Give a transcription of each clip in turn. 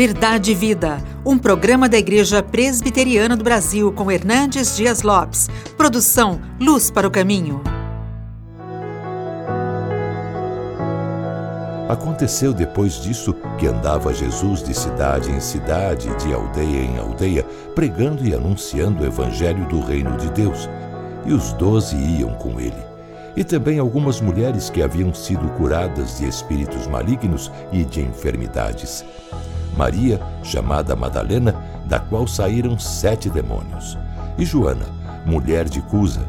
Verdade e Vida, um programa da Igreja Presbiteriana do Brasil com Hernandes Dias Lopes. Produção Luz para o Caminho. Aconteceu depois disso que andava Jesus de cidade em cidade, de aldeia em aldeia, pregando e anunciando o evangelho do reino de Deus. E os doze iam com ele. E também algumas mulheres que haviam sido curadas de espíritos malignos e de enfermidades. Maria, chamada Madalena, da qual saíram sete demônios. E Joana, mulher de Cusa,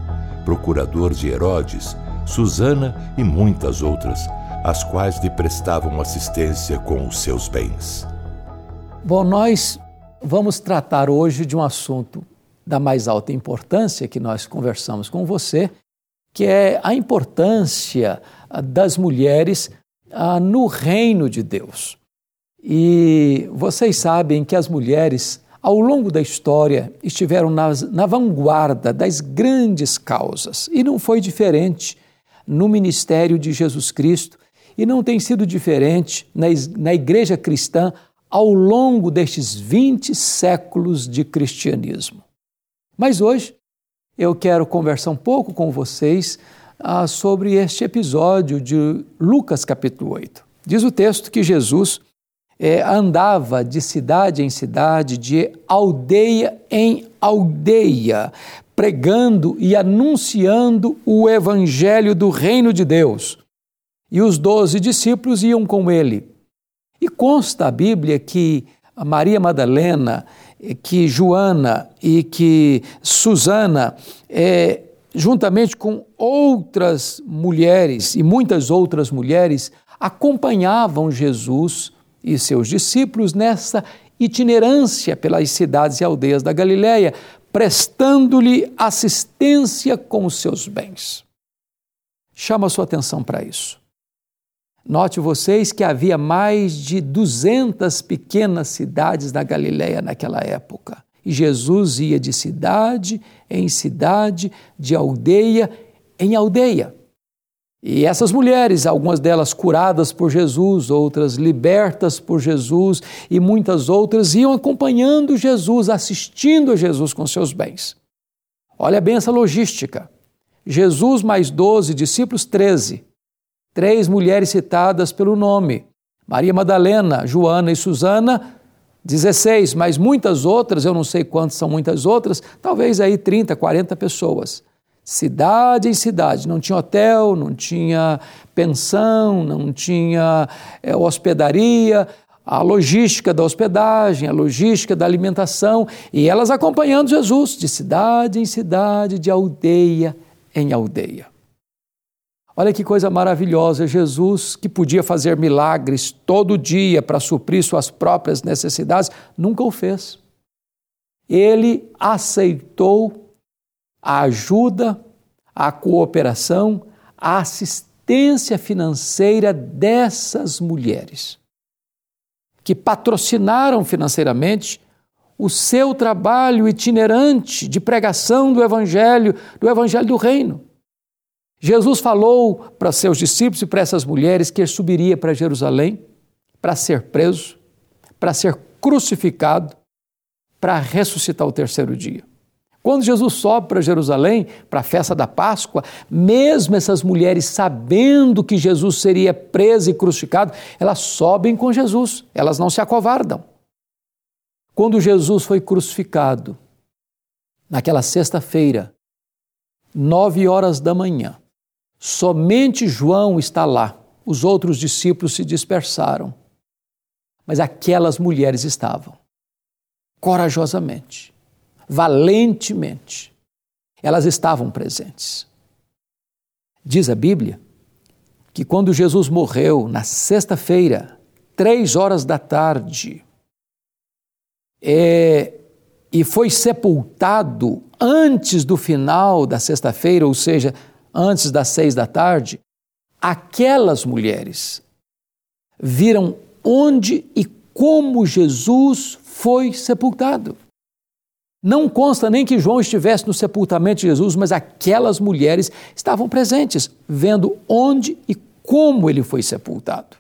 procurador de Herodes, Susana e muitas outras as quais lhe prestavam assistência com os seus bens. Bom, nós vamos tratar hoje de um assunto da mais alta importância que nós conversamos com você, que é a importância das mulheres ah, no reino de Deus. E vocês sabem que as mulheres, ao longo da história, estiveram nas, na vanguarda das grandes causas. E não foi diferente no ministério de Jesus Cristo e não tem sido diferente na, na igreja cristã ao longo destes 20 séculos de cristianismo. Mas hoje eu quero conversar um pouco com vocês ah, sobre este episódio de Lucas capítulo 8. Diz o texto que Jesus é, andava de cidade em cidade, de aldeia em aldeia, pregando e anunciando o evangelho do reino de Deus e os doze discípulos iam com ele. E consta a Bíblia que Maria Madalena, que Joana e que Susana, é, juntamente com outras mulheres e muitas outras mulheres, acompanhavam Jesus e seus discípulos nessa itinerância pelas cidades e aldeias da Galiléia, prestando-lhe assistência com os seus bens. Chama a sua atenção para isso. Note vocês que havia mais de 200 pequenas cidades na Galiléia naquela época. E Jesus ia de cidade em cidade, de aldeia em aldeia. E essas mulheres, algumas delas curadas por Jesus, outras libertas por Jesus e muitas outras, iam acompanhando Jesus, assistindo a Jesus com seus bens. Olha bem essa logística. Jesus mais doze, discípulos treze três mulheres citadas pelo nome: Maria Madalena, Joana e Susana, 16, mas muitas outras, eu não sei quantas são muitas outras, talvez aí 30, 40 pessoas. Cidade em cidade, não tinha hotel, não tinha pensão, não tinha é, hospedaria, a logística da hospedagem, a logística da alimentação, e elas acompanhando Jesus de cidade em cidade, de aldeia em aldeia. Olha que coisa maravilhosa, Jesus, que podia fazer milagres todo dia para suprir suas próprias necessidades, nunca o fez. Ele aceitou a ajuda, a cooperação, a assistência financeira dessas mulheres, que patrocinaram financeiramente o seu trabalho itinerante de pregação do Evangelho, do Evangelho do Reino. Jesus falou para seus discípulos e para essas mulheres que ele subiria para Jerusalém para ser preso, para ser crucificado, para ressuscitar o terceiro dia. Quando Jesus sobe para Jerusalém, para a festa da Páscoa, mesmo essas mulheres sabendo que Jesus seria preso e crucificado, elas sobem com Jesus, elas não se acovardam. Quando Jesus foi crucificado, naquela sexta-feira, nove horas da manhã, Somente João está lá. Os outros discípulos se dispersaram. Mas aquelas mulheres estavam. Corajosamente, valentemente. Elas estavam presentes. Diz a Bíblia que quando Jesus morreu na sexta-feira, três horas da tarde, é, e foi sepultado antes do final da sexta-feira, ou seja, antes das seis da tarde, aquelas mulheres viram onde e como Jesus foi sepultado. Não consta nem que João estivesse no sepultamento de Jesus, mas aquelas mulheres estavam presentes, vendo onde e como ele foi sepultado.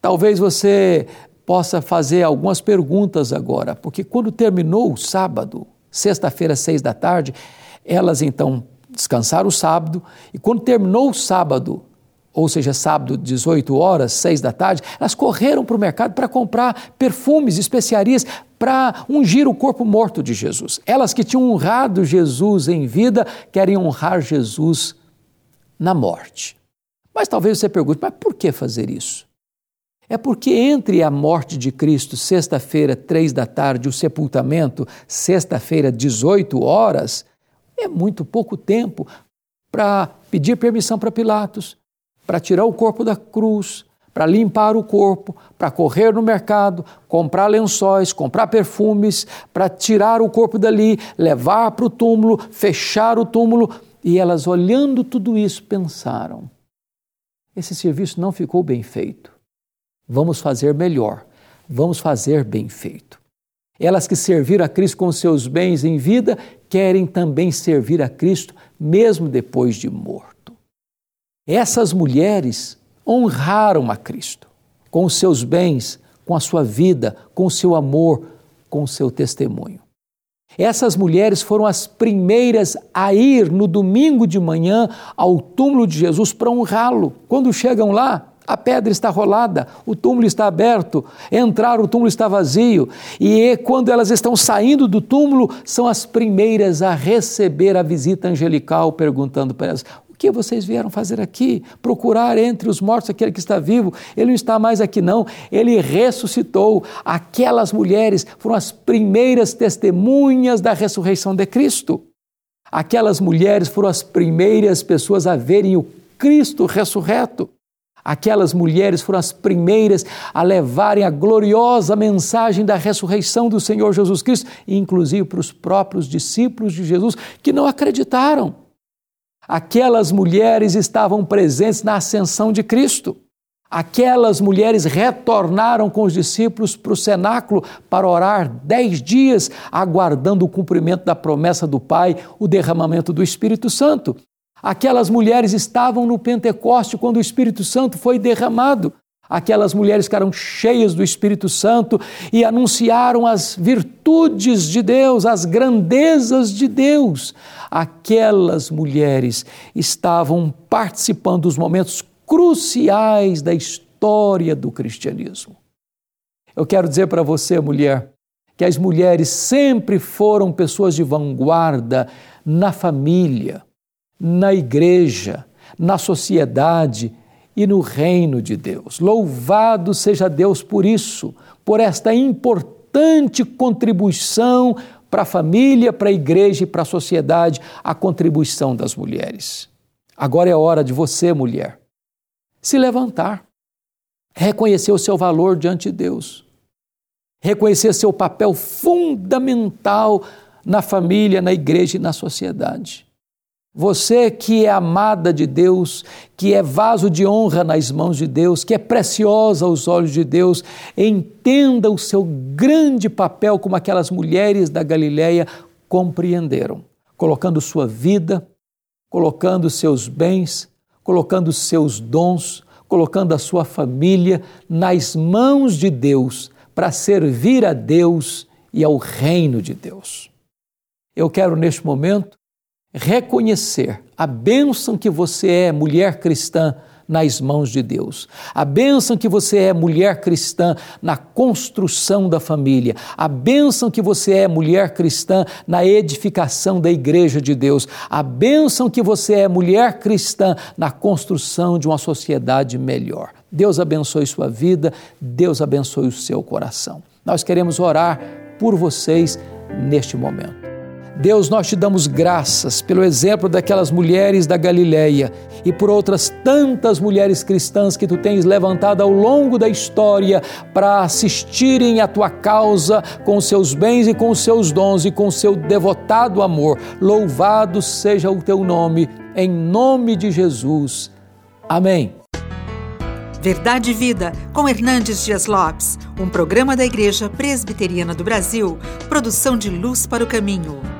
Talvez você possa fazer algumas perguntas agora, porque quando terminou o sábado, sexta-feira, seis da tarde, elas então descansaram o sábado, e quando terminou o sábado, ou seja, sábado, 18 horas, 6 da tarde, elas correram para o mercado para comprar perfumes, especiarias, para ungir o corpo morto de Jesus. Elas que tinham honrado Jesus em vida, querem honrar Jesus na morte. Mas talvez você pergunte, mas por que fazer isso? É porque entre a morte de Cristo, sexta-feira, três da tarde, o sepultamento, sexta-feira, 18 horas, é muito pouco tempo para pedir permissão para Pilatos, para tirar o corpo da cruz, para limpar o corpo, para correr no mercado, comprar lençóis, comprar perfumes, para tirar o corpo dali, levar para o túmulo, fechar o túmulo. E elas, olhando tudo isso, pensaram: esse serviço não ficou bem feito. Vamos fazer melhor, vamos fazer bem feito. Elas que serviram a Cristo com seus bens em vida, querem também servir a Cristo mesmo depois de morto. Essas mulheres honraram a Cristo com os seus bens, com a sua vida, com o seu amor, com o seu testemunho. Essas mulheres foram as primeiras a ir no domingo de manhã ao túmulo de Jesus para honrá-lo. Quando chegam lá, a pedra está rolada, o túmulo está aberto, entrar o túmulo está vazio, e quando elas estão saindo do túmulo, são as primeiras a receber a visita angelical, perguntando para elas: que vocês vieram fazer aqui? Procurar entre os mortos aquele que está vivo. Ele não está mais aqui, não. Ele ressuscitou. Aquelas mulheres foram as primeiras testemunhas da ressurreição de Cristo. Aquelas mulheres foram as primeiras pessoas a verem o Cristo ressurreto. Aquelas mulheres foram as primeiras a levarem a gloriosa mensagem da ressurreição do Senhor Jesus Cristo, inclusive para os próprios discípulos de Jesus que não acreditaram aquelas mulheres estavam presentes na ascensão de Cristo. Aquelas mulheres retornaram com os discípulos para o cenáculo para orar dez dias, aguardando o cumprimento da promessa do Pai, o derramamento do Espírito Santo. Aquelas mulheres estavam no Pentecoste quando o Espírito Santo foi derramado. Aquelas mulheres ficaram cheias do Espírito Santo e anunciaram as virtudes de Deus, as grandezas de Deus. Aquelas mulheres estavam participando dos momentos cruciais da história do cristianismo. Eu quero dizer para você, mulher, que as mulheres sempre foram pessoas de vanguarda na família, na igreja, na sociedade e no reino de Deus. Louvado seja Deus por isso, por esta importante contribuição para a família, para a igreja e para a sociedade, a contribuição das mulheres. Agora é hora de você, mulher, se levantar, reconhecer o seu valor diante de Deus, reconhecer seu papel fundamental na família, na igreja e na sociedade. Você que é amada de Deus, que é vaso de honra nas mãos de Deus, que é preciosa aos olhos de Deus, entenda o seu grande papel como aquelas mulheres da Galileia compreenderam, colocando sua vida, colocando seus bens, colocando seus dons, colocando a sua família nas mãos de Deus para servir a Deus e ao reino de Deus. Eu quero neste momento reconhecer a bênção que você é, mulher cristã, nas mãos de Deus. A bênção que você é, mulher cristã, na construção da família. A bênção que você é, mulher cristã, na edificação da igreja de Deus. A bênção que você é, mulher cristã, na construção de uma sociedade melhor. Deus abençoe sua vida, Deus abençoe o seu coração. Nós queremos orar por vocês neste momento. Deus, nós te damos graças pelo exemplo daquelas mulheres da Galileia e por outras tantas mulheres cristãs que tu tens levantado ao longo da história para assistirem à tua causa com seus bens e com seus dons e com seu devotado amor. Louvado seja o teu nome, em nome de Jesus. Amém. Verdade e Vida, com Hernandes Dias Lopes, um programa da Igreja Presbiteriana do Brasil, produção de Luz para o Caminho.